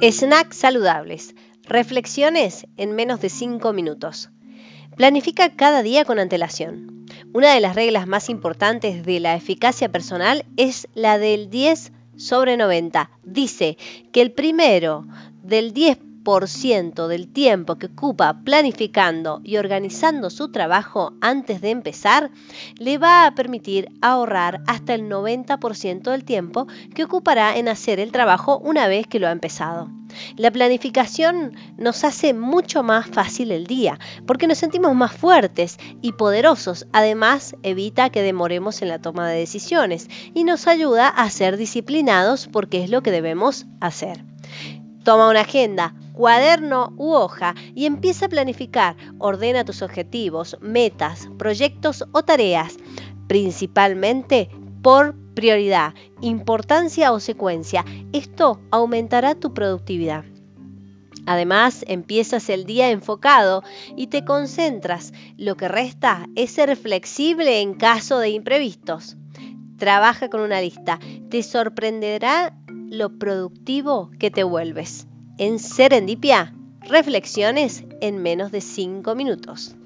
Snacks saludables. Reflexiones en menos de 5 minutos. Planifica cada día con antelación. Una de las reglas más importantes de la eficacia personal es la del 10 sobre 90. Dice que el primero del 10 del tiempo que ocupa planificando y organizando su trabajo antes de empezar, le va a permitir ahorrar hasta el 90% del tiempo que ocupará en hacer el trabajo una vez que lo ha empezado. La planificación nos hace mucho más fácil el día, porque nos sentimos más fuertes y poderosos. Además, evita que demoremos en la toma de decisiones y nos ayuda a ser disciplinados porque es lo que debemos hacer. Toma una agenda, cuaderno u hoja y empieza a planificar. Ordena tus objetivos, metas, proyectos o tareas, principalmente por prioridad, importancia o secuencia. Esto aumentará tu productividad. Además, empiezas el día enfocado y te concentras. Lo que resta es ser flexible en caso de imprevistos. Trabaja con una lista. Te sorprenderá lo productivo que te vuelves. En Serendipia, reflexiones en menos de 5 minutos.